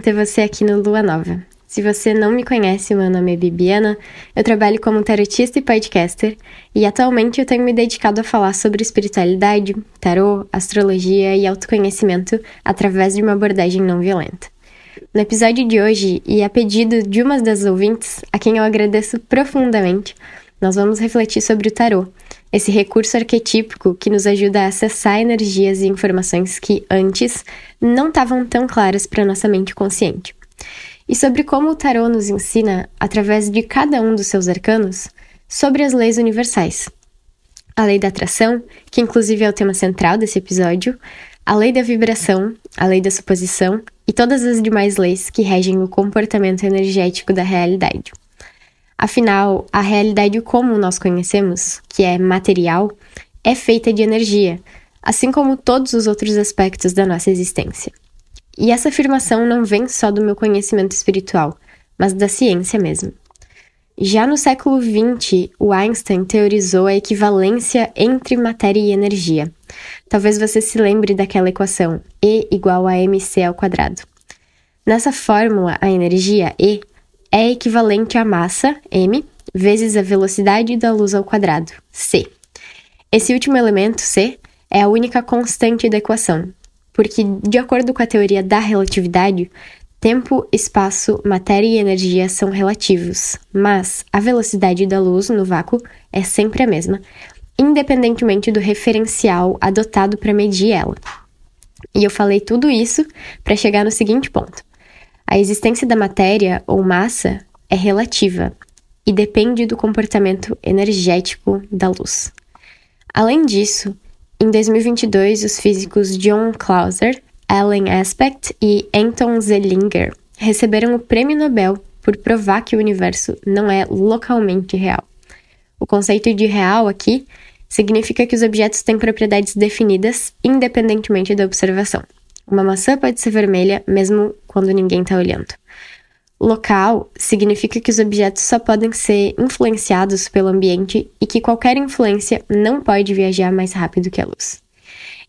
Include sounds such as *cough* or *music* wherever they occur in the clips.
ter você aqui no Lua Nova. Se você não me conhece, meu nome é Bibiana, eu trabalho como tarotista e podcaster e atualmente eu tenho me dedicado a falar sobre espiritualidade, tarô, astrologia e autoconhecimento através de uma abordagem não violenta. No episódio de hoje, e a pedido de uma das ouvintes, a quem eu agradeço profundamente, nós vamos refletir sobre o tarô, esse recurso arquetípico que nos ajuda a acessar energias e informações que antes não estavam tão claras para nossa mente consciente. E sobre como o tarô nos ensina, através de cada um dos seus arcanos, sobre as leis universais. A lei da atração, que inclusive é o tema central desse episódio, a lei da vibração, a lei da suposição e todas as demais leis que regem o comportamento energético da realidade. Afinal, a realidade como nós conhecemos, que é material, é feita de energia, assim como todos os outros aspectos da nossa existência. E essa afirmação não vem só do meu conhecimento espiritual, mas da ciência mesmo. Já no século XX, o Einstein teorizou a equivalência entre matéria e energia. Talvez você se lembre daquela equação E igual a mc ao quadrado. Nessa fórmula, a energia E é equivalente à massa, m, vezes a velocidade da luz ao quadrado, c. Esse último elemento, c, é a única constante da equação, porque, de acordo com a teoria da relatividade, tempo, espaço, matéria e energia são relativos, mas a velocidade da luz no vácuo é sempre a mesma, independentemente do referencial adotado para medir ela. E eu falei tudo isso para chegar no seguinte ponto. A existência da matéria ou massa é relativa e depende do comportamento energético da luz. Além disso, em 2022, os físicos John Clauser, Alan Aspect e Anton Zellinger receberam o Prêmio Nobel por provar que o universo não é localmente real. O conceito de real aqui significa que os objetos têm propriedades definidas independentemente da observação. Uma maçã pode ser vermelha mesmo quando ninguém está olhando. Local significa que os objetos só podem ser influenciados pelo ambiente e que qualquer influência não pode viajar mais rápido que a luz.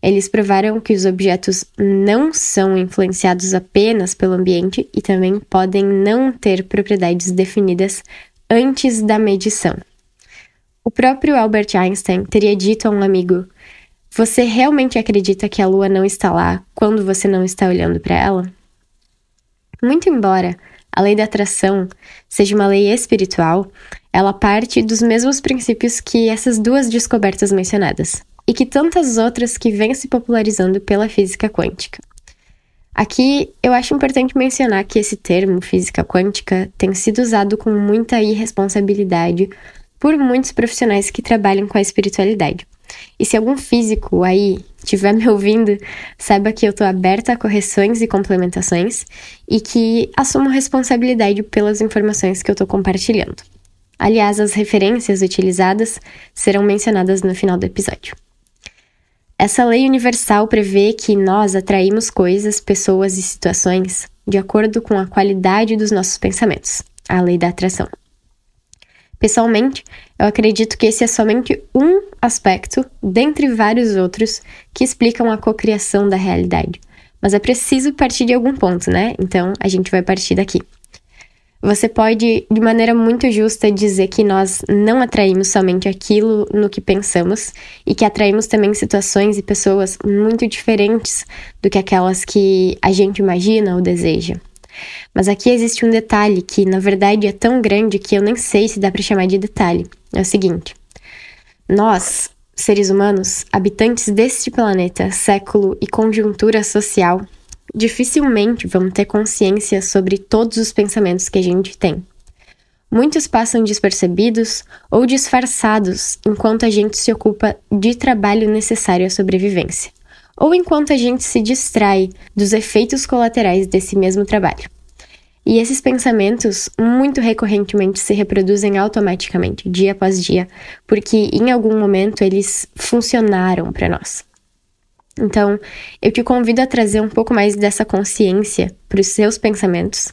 Eles provaram que os objetos não são influenciados apenas pelo ambiente e também podem não ter propriedades definidas antes da medição. O próprio Albert Einstein teria dito a um amigo: você realmente acredita que a lua não está lá quando você não está olhando para ela? Muito embora a lei da atração seja uma lei espiritual, ela parte dos mesmos princípios que essas duas descobertas mencionadas, e que tantas outras que vêm se popularizando pela física quântica. Aqui eu acho importante mencionar que esse termo física quântica tem sido usado com muita irresponsabilidade por muitos profissionais que trabalham com a espiritualidade. E se algum físico aí estiver me ouvindo, saiba que eu estou aberta a correções e complementações e que assumo responsabilidade pelas informações que eu estou compartilhando. Aliás, as referências utilizadas serão mencionadas no final do episódio. Essa lei universal prevê que nós atraímos coisas, pessoas e situações de acordo com a qualidade dos nossos pensamentos, a lei da atração. Pessoalmente, eu acredito que esse é somente um aspecto, dentre vários outros, que explicam a cocriação da realidade. Mas é preciso partir de algum ponto, né? Então a gente vai partir daqui. Você pode, de maneira muito justa, dizer que nós não atraímos somente aquilo no que pensamos e que atraímos também situações e pessoas muito diferentes do que aquelas que a gente imagina ou deseja. Mas aqui existe um detalhe que, na verdade, é tão grande que eu nem sei se dá para chamar de detalhe. É o seguinte: nós, seres humanos, habitantes deste planeta, século e conjuntura social, dificilmente vamos ter consciência sobre todos os pensamentos que a gente tem. Muitos passam despercebidos ou disfarçados enquanto a gente se ocupa de trabalho necessário à sobrevivência ou enquanto a gente se distrai dos efeitos colaterais desse mesmo trabalho. E esses pensamentos muito recorrentemente se reproduzem automaticamente, dia após dia, porque em algum momento eles funcionaram para nós. Então, eu te convido a trazer um pouco mais dessa consciência para os seus pensamentos,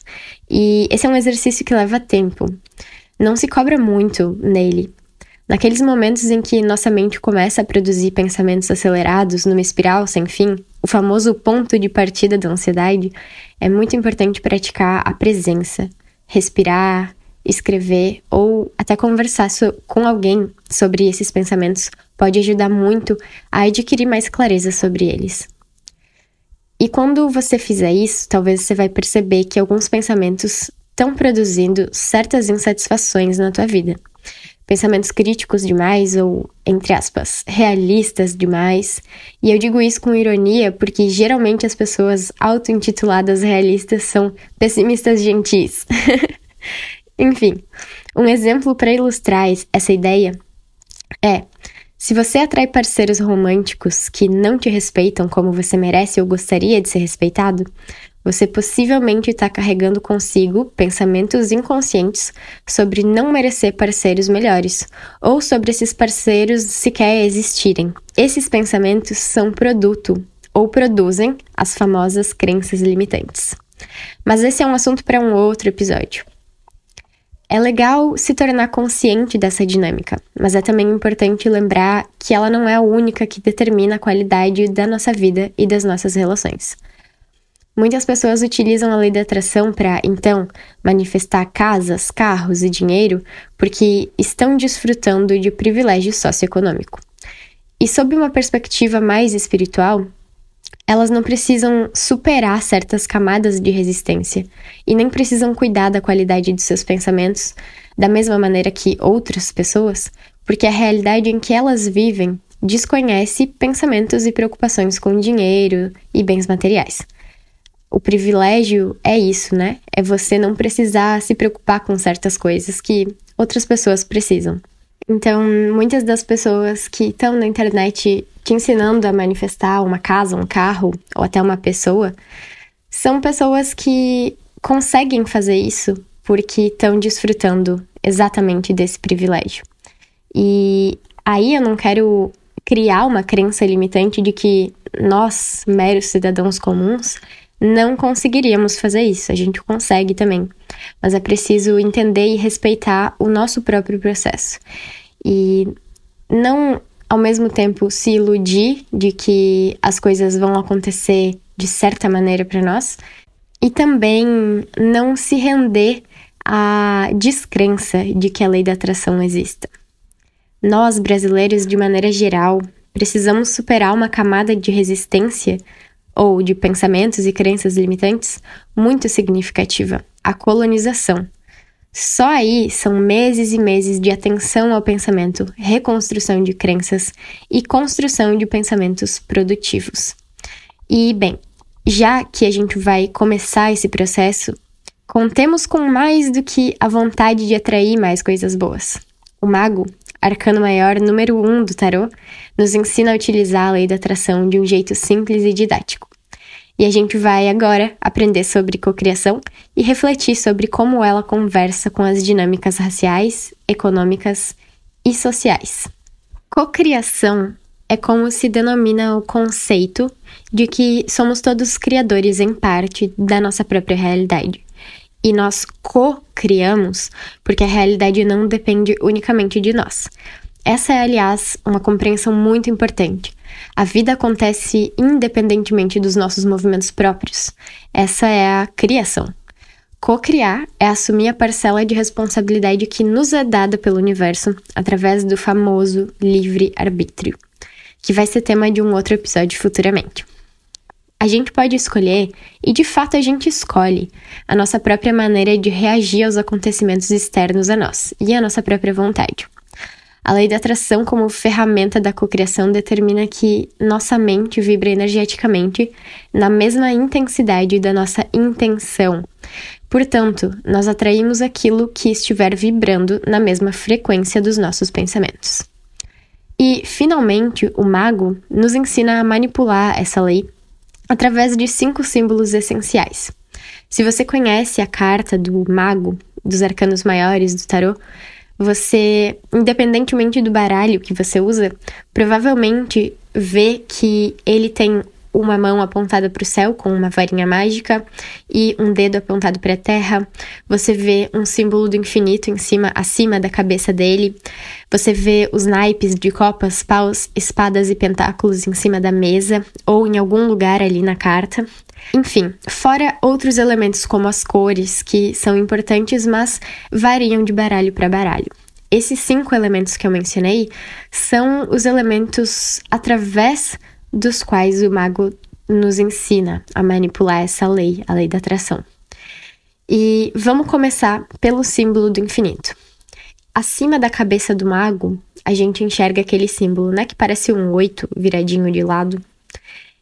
e esse é um exercício que leva tempo. Não se cobra muito nele, Naqueles momentos em que nossa mente começa a produzir pensamentos acelerados numa espiral sem fim, o famoso ponto de partida da ansiedade, é muito importante praticar a presença, respirar, escrever ou até conversar com alguém sobre esses pensamentos pode ajudar muito a adquirir mais clareza sobre eles. E quando você fizer isso, talvez você vai perceber que alguns pensamentos estão produzindo certas insatisfações na tua vida. Pensamentos críticos demais ou, entre aspas, realistas demais. E eu digo isso com ironia porque geralmente as pessoas auto-intituladas realistas são pessimistas gentis. *laughs* Enfim, um exemplo para ilustrar essa ideia é: se você atrai parceiros românticos que não te respeitam como você merece ou gostaria de ser respeitado, você possivelmente está carregando consigo pensamentos inconscientes sobre não merecer parceiros melhores ou sobre esses parceiros sequer existirem. Esses pensamentos são produto ou produzem as famosas crenças limitantes. Mas esse é um assunto para um outro episódio. É legal se tornar consciente dessa dinâmica, mas é também importante lembrar que ela não é a única que determina a qualidade da nossa vida e das nossas relações. Muitas pessoas utilizam a lei da atração para, então, manifestar casas, carros e dinheiro porque estão desfrutando de privilégio socioeconômico. E sob uma perspectiva mais espiritual, elas não precisam superar certas camadas de resistência e nem precisam cuidar da qualidade de seus pensamentos da mesma maneira que outras pessoas, porque a realidade em que elas vivem desconhece pensamentos e preocupações com dinheiro e bens materiais. O privilégio é isso, né? É você não precisar se preocupar com certas coisas que outras pessoas precisam. Então, muitas das pessoas que estão na internet te ensinando a manifestar uma casa, um carro ou até uma pessoa, são pessoas que conseguem fazer isso porque estão desfrutando exatamente desse privilégio. E aí eu não quero criar uma crença limitante de que nós, meros cidadãos comuns, não conseguiríamos fazer isso. A gente consegue também. Mas é preciso entender e respeitar o nosso próprio processo. E não ao mesmo tempo se iludir de que as coisas vão acontecer de certa maneira para nós e também não se render à descrença de que a lei da atração exista. Nós, brasileiros, de maneira geral, precisamos superar uma camada de resistência ou de pensamentos e crenças limitantes muito significativa a colonização só aí são meses e meses de atenção ao pensamento, reconstrução de crenças e construção de pensamentos produtivos. E, bem, já que a gente vai começar esse processo, contemos com mais do que a vontade de atrair mais coisas boas. O mago, arcano maior número 1 um do tarô, nos ensina a utilizar a lei da atração de um jeito simples e didático. E a gente vai agora aprender sobre cocriação e refletir sobre como ela conversa com as dinâmicas raciais, econômicas e sociais. Cocriação é como se denomina o conceito de que somos todos criadores em parte da nossa própria realidade. E nós co-criamos porque a realidade não depende unicamente de nós. Essa é, aliás, uma compreensão muito importante. A vida acontece independentemente dos nossos movimentos próprios. Essa é a criação. Co-criar é assumir a parcela de responsabilidade que nos é dada pelo universo através do famoso livre-arbítrio, que vai ser tema de um outro episódio futuramente. A gente pode escolher, e de fato a gente escolhe, a nossa própria maneira de reagir aos acontecimentos externos a nós e a nossa própria vontade. A lei da atração, como ferramenta da cocriação, determina que nossa mente vibra energeticamente na mesma intensidade da nossa intenção. Portanto, nós atraímos aquilo que estiver vibrando na mesma frequência dos nossos pensamentos. E, finalmente, o mago nos ensina a manipular essa lei através de cinco símbolos essenciais. Se você conhece a carta do mago, dos arcanos maiores do tarot, você, independentemente do baralho que você usa, provavelmente vê que ele tem uma mão apontada para o céu com uma varinha mágica e um dedo apontado para a terra. Você vê um símbolo do infinito em cima, acima da cabeça dele. Você vê os naipes de copas, paus, espadas e pentáculos em cima da mesa ou em algum lugar ali na carta. Enfim, fora outros elementos como as cores, que são importantes, mas variam de baralho para baralho. Esses cinco elementos que eu mencionei são os elementos através dos quais o mago nos ensina a manipular essa lei, a lei da atração. E vamos começar pelo símbolo do infinito. Acima da cabeça do mago, a gente enxerga aquele símbolo, né, que parece um oito viradinho de lado.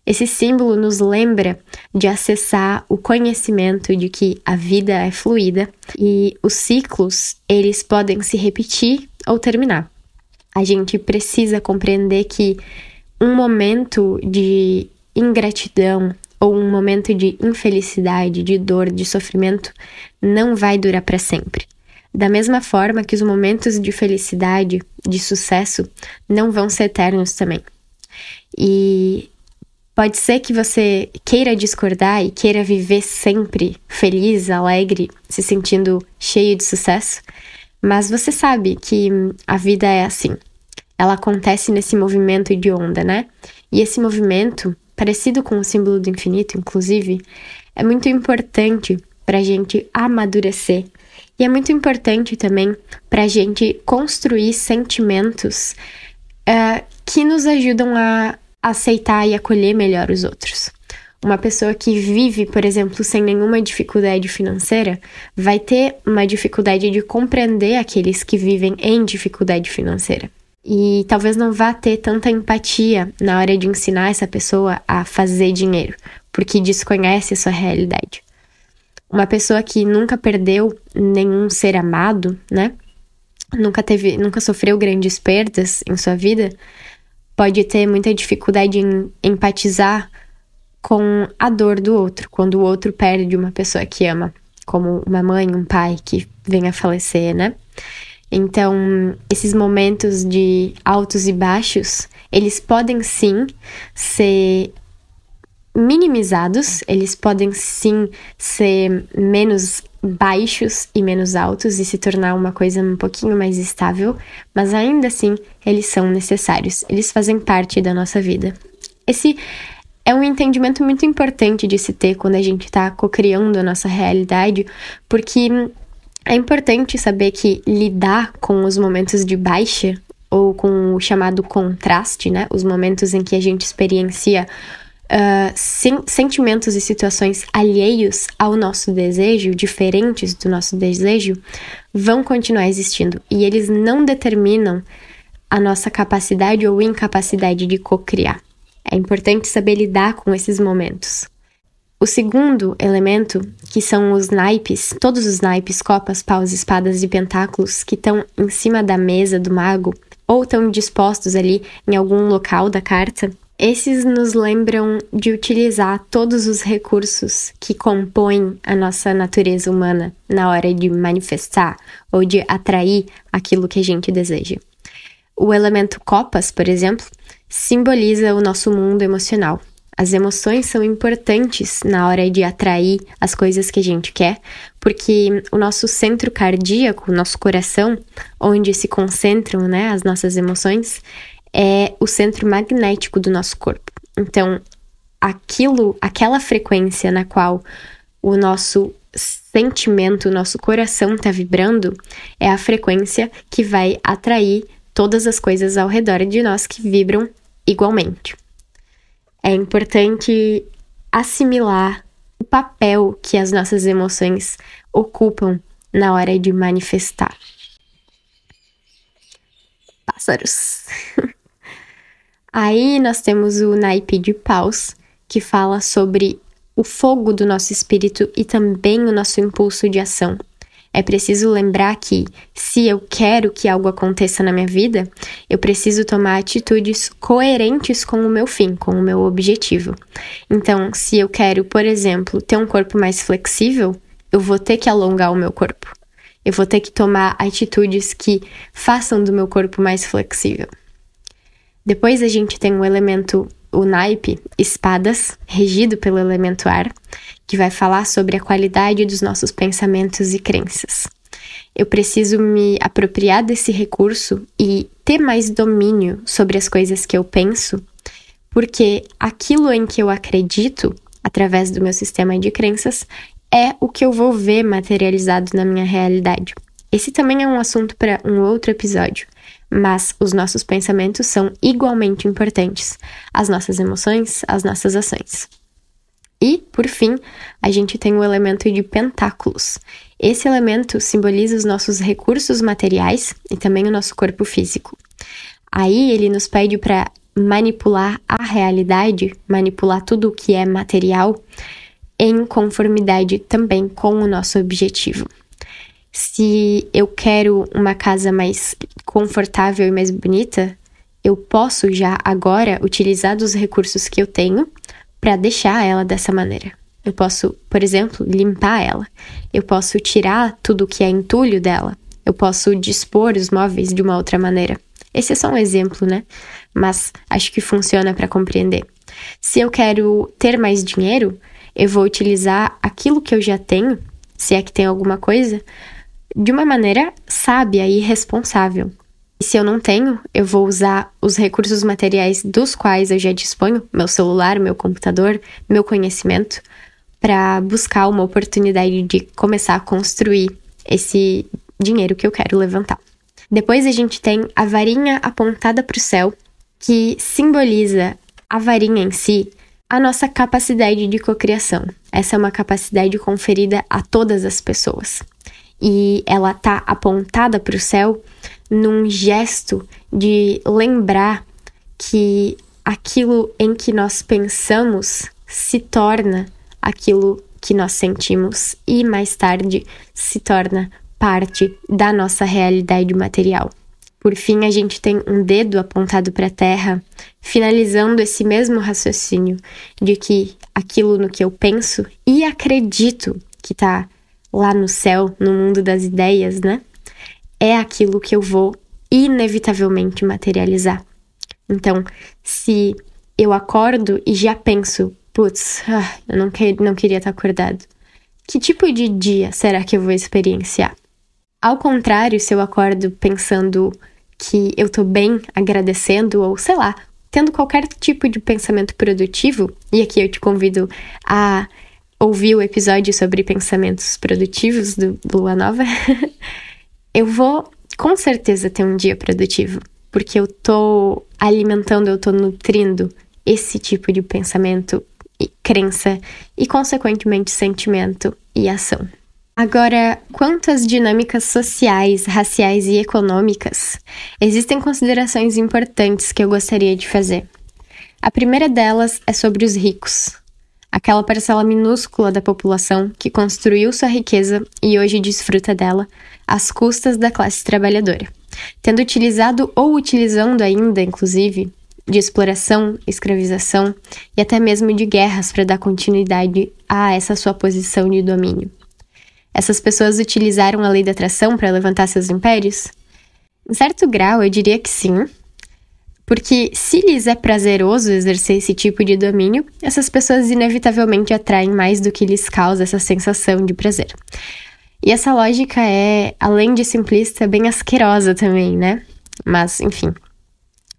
Esse símbolo nos lembra de acessar o conhecimento de que a vida é fluida e os ciclos, eles podem se repetir ou terminar. A gente precisa compreender que um momento de ingratidão ou um momento de infelicidade, de dor, de sofrimento não vai durar para sempre. Da mesma forma que os momentos de felicidade, de sucesso, não vão ser eternos também. E pode ser que você queira discordar e queira viver sempre feliz, alegre, se sentindo cheio de sucesso, mas você sabe que a vida é assim ela acontece nesse movimento de onda, né? E esse movimento, parecido com o símbolo do infinito, inclusive, é muito importante para a gente amadurecer. E é muito importante também para a gente construir sentimentos uh, que nos ajudam a aceitar e acolher melhor os outros. Uma pessoa que vive, por exemplo, sem nenhuma dificuldade financeira, vai ter uma dificuldade de compreender aqueles que vivem em dificuldade financeira e talvez não vá ter tanta empatia na hora de ensinar essa pessoa a fazer dinheiro, porque desconhece a sua realidade. Uma pessoa que nunca perdeu nenhum ser amado, né? Nunca teve, nunca sofreu grandes perdas em sua vida, pode ter muita dificuldade em empatizar com a dor do outro, quando o outro perde uma pessoa que ama, como uma mãe, um pai que vem a falecer, né? Então, esses momentos de altos e baixos, eles podem sim ser minimizados, eles podem sim ser menos baixos e menos altos e se tornar uma coisa um pouquinho mais estável, mas ainda assim eles são necessários, eles fazem parte da nossa vida. Esse é um entendimento muito importante de se ter quando a gente está cocriando a nossa realidade, porque é importante saber que lidar com os momentos de baixa ou com o chamado contraste, né? Os momentos em que a gente experiencia uh, sen sentimentos e situações alheios ao nosso desejo, diferentes do nosso desejo, vão continuar existindo e eles não determinam a nossa capacidade ou incapacidade de co-criar. É importante saber lidar com esses momentos. O segundo elemento, que são os naipes, todos os naipes, copas, paus, espadas e pentáculos que estão em cima da mesa do mago ou estão dispostos ali em algum local da carta, esses nos lembram de utilizar todos os recursos que compõem a nossa natureza humana na hora de manifestar ou de atrair aquilo que a gente deseja. O elemento copas, por exemplo, simboliza o nosso mundo emocional, as emoções são importantes na hora de atrair as coisas que a gente quer, porque o nosso centro cardíaco, o nosso coração, onde se concentram né, as nossas emoções, é o centro magnético do nosso corpo. Então, aquilo, aquela frequência na qual o nosso sentimento, o nosso coração está vibrando, é a frequência que vai atrair todas as coisas ao redor de nós que vibram igualmente é importante assimilar o papel que as nossas emoções ocupam na hora de manifestar. Pássaros. *laughs* Aí nós temos o naipe de paus, que fala sobre o fogo do nosso espírito e também o nosso impulso de ação. É preciso lembrar que, se eu quero que algo aconteça na minha vida, eu preciso tomar atitudes coerentes com o meu fim, com o meu objetivo. Então, se eu quero, por exemplo, ter um corpo mais flexível, eu vou ter que alongar o meu corpo. Eu vou ter que tomar atitudes que façam do meu corpo mais flexível. Depois a gente tem o elemento o naipe Espadas, regido pelo elemento ar, que vai falar sobre a qualidade dos nossos pensamentos e crenças. Eu preciso me apropriar desse recurso e ter mais domínio sobre as coisas que eu penso, porque aquilo em que eu acredito, através do meu sistema de crenças, é o que eu vou ver materializado na minha realidade. Esse também é um assunto para um outro episódio, mas os nossos pensamentos são igualmente importantes, as nossas emoções, as nossas ações. E, por fim, a gente tem o elemento de pentáculos. Esse elemento simboliza os nossos recursos materiais e também o nosso corpo físico. Aí ele nos pede para manipular a realidade, manipular tudo o que é material, em conformidade também com o nosso objetivo. Se eu quero uma casa mais confortável e mais bonita, eu posso já agora utilizar dos recursos que eu tenho para deixar ela dessa maneira. Eu posso, por exemplo, limpar ela. Eu posso tirar tudo que é entulho dela. Eu posso dispor os móveis de uma outra maneira. Esse é só um exemplo, né? Mas acho que funciona para compreender. Se eu quero ter mais dinheiro, eu vou utilizar aquilo que eu já tenho, se é que tem alguma coisa, de uma maneira sábia e responsável. E se eu não tenho, eu vou usar os recursos materiais dos quais eu já disponho, meu celular, meu computador, meu conhecimento, para buscar uma oportunidade de começar a construir esse dinheiro que eu quero levantar. Depois a gente tem a varinha apontada para o céu, que simboliza a varinha em si, a nossa capacidade de cocriação. Essa é uma capacidade conferida a todas as pessoas e ela tá apontada para o céu num gesto de lembrar que aquilo em que nós pensamos se torna aquilo que nós sentimos e mais tarde se torna parte da nossa realidade material. Por fim, a gente tem um dedo apontado para a terra, finalizando esse mesmo raciocínio de que aquilo no que eu penso e acredito que está lá no céu, no mundo das ideias, né? É aquilo que eu vou inevitavelmente materializar. Então, se eu acordo e já penso, putz, ah, eu não, que, não queria estar acordado, que tipo de dia será que eu vou experienciar? Ao contrário, se eu acordo pensando que eu tô bem, agradecendo, ou sei lá, tendo qualquer tipo de pensamento produtivo, e aqui eu te convido a ouvir o episódio sobre pensamentos produtivos do Lua Nova, *laughs* eu vou com certeza ter um dia produtivo, porque eu tô alimentando, eu tô nutrindo esse tipo de pensamento e crença e, consequentemente, sentimento e ação. Agora, quanto às dinâmicas sociais, raciais e econômicas, existem considerações importantes que eu gostaria de fazer. A primeira delas é sobre os ricos aquela parcela minúscula da população que construiu sua riqueza e hoje desfruta dela às custas da classe trabalhadora, tendo utilizado ou utilizando ainda, inclusive, de exploração, escravização e até mesmo de guerras para dar continuidade a essa sua posição de domínio. Essas pessoas utilizaram a lei da atração para levantar seus impérios? Em certo grau, eu diria que sim, porque se lhes é prazeroso exercer esse tipo de domínio, essas pessoas inevitavelmente atraem mais do que lhes causa essa sensação de prazer. E essa lógica é, além de simplista, bem asquerosa também, né? Mas, enfim.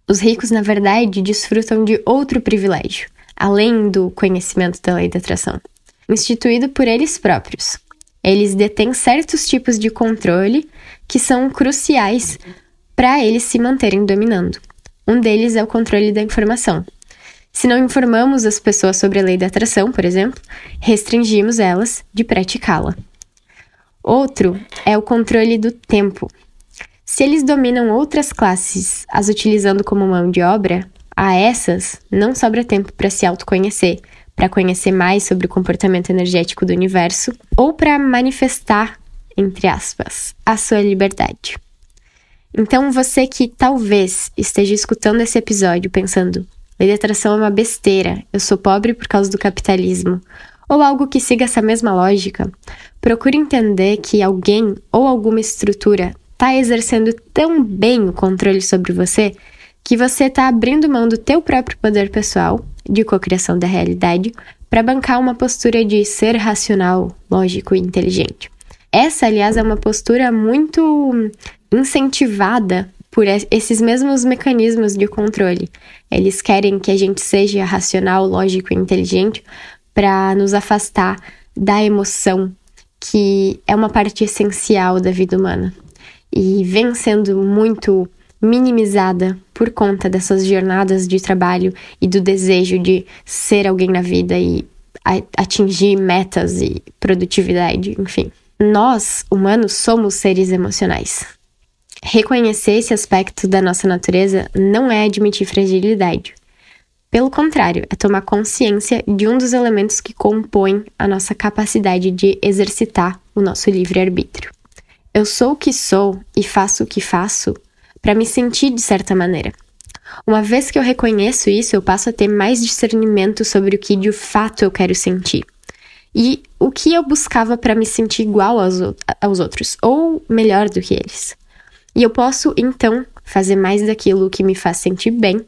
Os ricos, na verdade, desfrutam de outro privilégio, além do conhecimento da lei da atração, instituído por eles próprios. Eles detêm certos tipos de controle que são cruciais para eles se manterem dominando. Um deles é o controle da informação. Se não informamos as pessoas sobre a lei da atração, por exemplo, restringimos elas de praticá-la. Outro é o controle do tempo. Se eles dominam outras classes, as utilizando como mão de obra, a essas não sobra tempo para se autoconhecer, para conhecer mais sobre o comportamento energético do universo ou para manifestar, entre aspas, a sua liberdade. Então, você que talvez esteja escutando esse episódio pensando, lei de atração é uma besteira, eu sou pobre por causa do capitalismo, ou algo que siga essa mesma lógica, procure entender que alguém ou alguma estrutura está exercendo tão bem o controle sobre você que você está abrindo mão do teu próprio poder pessoal de cocriação da realidade para bancar uma postura de ser racional, lógico e inteligente. Essa, aliás, é uma postura muito incentivada por esses mesmos mecanismos de controle. Eles querem que a gente seja racional, lógico e inteligente para nos afastar da emoção, que é uma parte essencial da vida humana e vem sendo muito minimizada por conta dessas jornadas de trabalho e do desejo de ser alguém na vida e atingir metas e produtividade, enfim. Nós, humanos, somos seres emocionais. Reconhecer esse aspecto da nossa natureza não é admitir fragilidade. Pelo contrário, é tomar consciência de um dos elementos que compõem a nossa capacidade de exercitar o nosso livre-arbítrio. Eu sou o que sou e faço o que faço para me sentir de certa maneira. Uma vez que eu reconheço isso, eu passo a ter mais discernimento sobre o que de fato eu quero sentir. E o que eu buscava para me sentir igual aos, aos outros, ou melhor do que eles. E eu posso, então, fazer mais daquilo que me faz sentir bem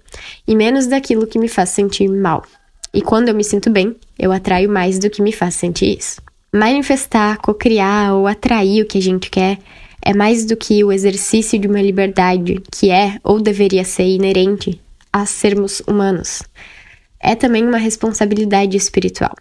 e menos daquilo que me faz sentir mal. E quando eu me sinto bem, eu atraio mais do que me faz sentir isso. Manifestar, cocriar ou atrair o que a gente quer é mais do que o exercício de uma liberdade que é ou deveria ser inerente a sermos humanos. É também uma responsabilidade espiritual.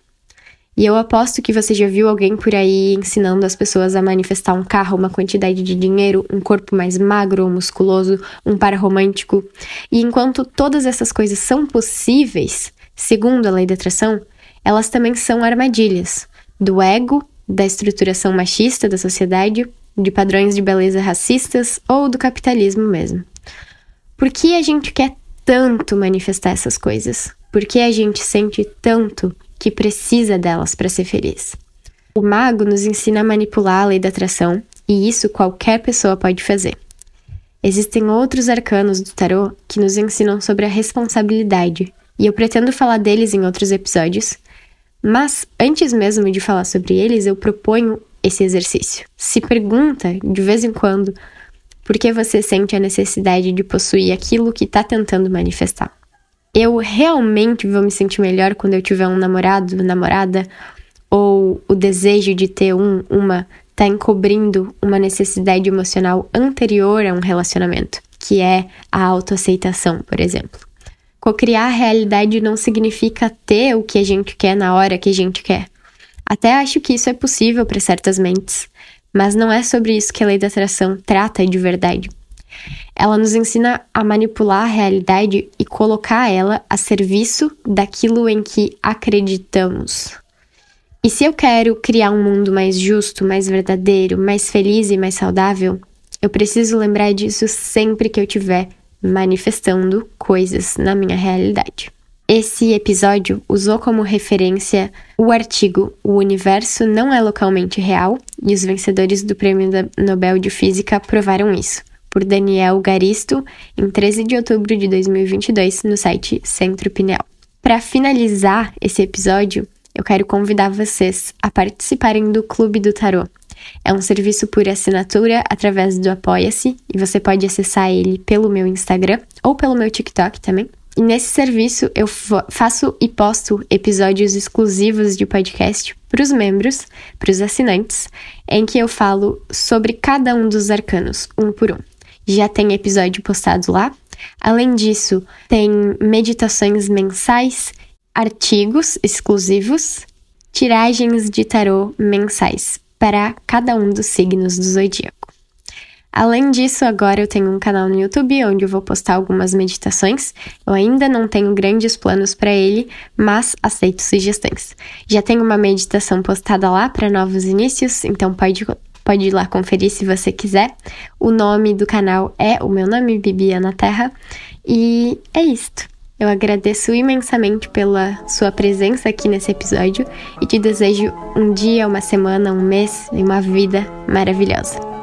E eu aposto que você já viu alguém por aí ensinando as pessoas a manifestar um carro, uma quantidade de dinheiro, um corpo mais magro ou musculoso, um par romântico. E enquanto todas essas coisas são possíveis, segundo a lei da atração, elas também são armadilhas do ego, da estruturação machista da sociedade de padrões de beleza racistas ou do capitalismo mesmo. Por que a gente quer tanto manifestar essas coisas? Por que a gente sente tanto que precisa delas para ser feliz? O mago nos ensina a manipular a lei da atração, e isso qualquer pessoa pode fazer. Existem outros arcanos do tarô que nos ensinam sobre a responsabilidade, e eu pretendo falar deles em outros episódios. Mas antes mesmo de falar sobre eles, eu proponho esse exercício. Se pergunta de vez em quando por que você sente a necessidade de possuir aquilo que está tentando manifestar. Eu realmente vou me sentir melhor quando eu tiver um namorado, namorada, ou o desejo de ter um, uma, está encobrindo uma necessidade emocional anterior a um relacionamento, que é a autoaceitação, por exemplo. Cocriar a realidade não significa ter o que a gente quer na hora que a gente quer. Até acho que isso é possível para certas mentes, mas não é sobre isso que a lei da atração trata de verdade. Ela nos ensina a manipular a realidade e colocar ela a serviço daquilo em que acreditamos. E se eu quero criar um mundo mais justo, mais verdadeiro, mais feliz e mais saudável, eu preciso lembrar disso sempre que eu estiver manifestando coisas na minha realidade. Esse episódio usou como referência o artigo O Universo Não é Localmente Real e os vencedores do Prêmio Nobel de Física provaram isso, por Daniel Garisto, em 13 de outubro de 2022, no site Centro Pineal. Para finalizar esse episódio, eu quero convidar vocês a participarem do Clube do Tarô. É um serviço por assinatura através do Apoia-se e você pode acessar ele pelo meu Instagram ou pelo meu TikTok também. E nesse serviço eu faço e posto episódios exclusivos de podcast para os membros, para os assinantes, em que eu falo sobre cada um dos arcanos, um por um. Já tem episódio postado lá. Além disso, tem meditações mensais, artigos exclusivos, tiragens de tarô mensais para cada um dos signos do zodíaco. Além disso, agora eu tenho um canal no YouTube onde eu vou postar algumas meditações. Eu ainda não tenho grandes planos para ele, mas aceito sugestões. Já tenho uma meditação postada lá para novos inícios, então pode, pode ir lá conferir se você quiser. O nome do canal é o meu nome, Bibiana Terra, e é isto. Eu agradeço imensamente pela sua presença aqui nesse episódio e te desejo um dia, uma semana, um mês e uma vida maravilhosa.